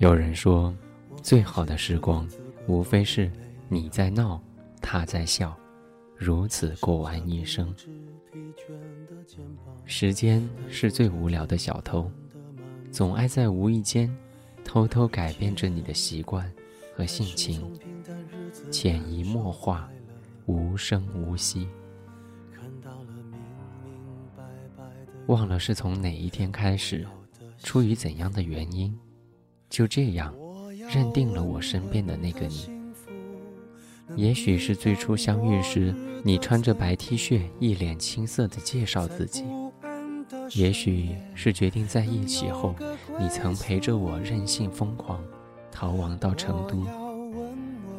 有人说，最好的时光，无非是你在闹，他在笑，如此过完一生。时间是最无聊的小偷，总爱在无意间偷偷改变着你的习惯和性情，潜移默化，无声无息。忘了是从哪一天开始，出于怎样的原因，就这样认定了我身边的那个你。也许是最初相遇时，你穿着白 T 恤，一脸青涩地介绍自己；也许是决定在一起后，你曾陪着我任性疯狂，逃亡到成都；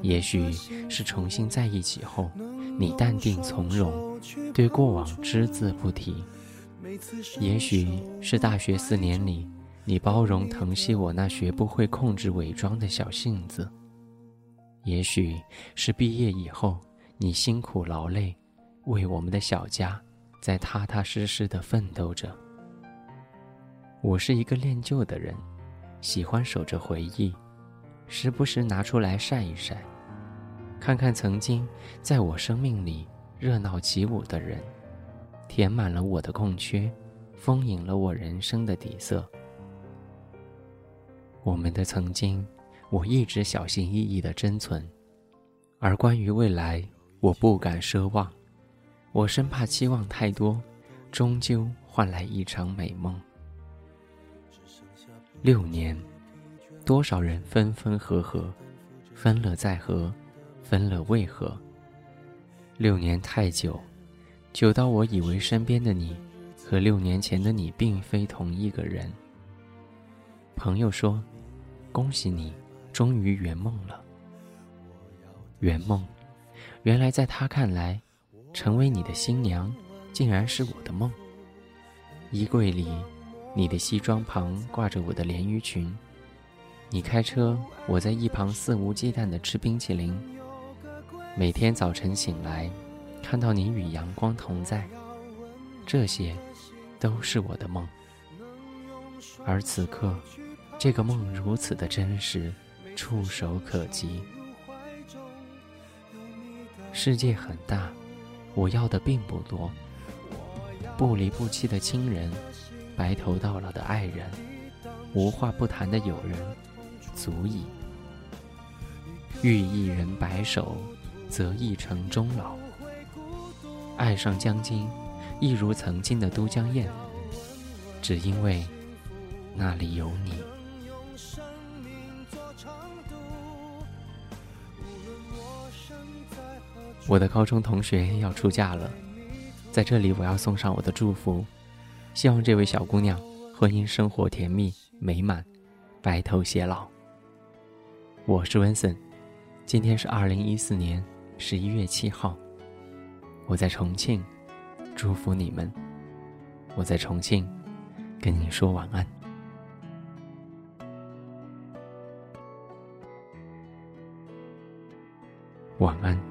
也许是重新在一起后，你淡定从容，对过往只字不提。也许是大学四年里，你包容疼惜我那学不会控制伪装的小性子；也许是毕业以后，你辛苦劳累，为我们的小家在踏踏实实的奋斗着。我是一个恋旧的人，喜欢守着回忆，时不时拿出来晒一晒，看看曾经在我生命里热闹起舞的人。填满了我的空缺，丰盈了我人生的底色。我们的曾经，我一直小心翼翼的珍存，而关于未来，我不敢奢望。我生怕期望太多，终究换来一场美梦。六年，多少人分分合合，分了再合，分了为何？六年太久。久到我以为身边的你，和六年前的你并非同一个人。朋友说：“恭喜你，终于圆梦了。”圆梦，原来在他看来，成为你的新娘，竟然是我的梦。衣柜里，你的西装旁挂着我的连衣裙。你开车，我在一旁肆无忌惮地吃冰淇淋。每天早晨醒来。看到你与阳光同在，这些，都是我的梦。而此刻，这个梦如此的真实，触手可及。世界很大，我要的并不多。不离不弃的亲人，白头到老的爱人，无话不谈的友人，足矣。遇一人白首，则一城终老。爱上江津，一如曾经的都江堰，只因为那里有你。我的高中同学要出嫁了，在这里我要送上我的祝福，希望这位小姑娘婚姻生活甜蜜美满，白头偕老。我是温森，今天是二零一四年十一月七号。我在重庆，祝福你们。我在重庆，跟你说晚安。晚安。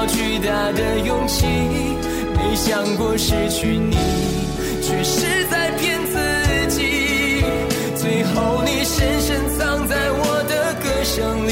要巨大的勇气，没想过失去你，却是在骗自己。最后你深深藏在我的歌声里。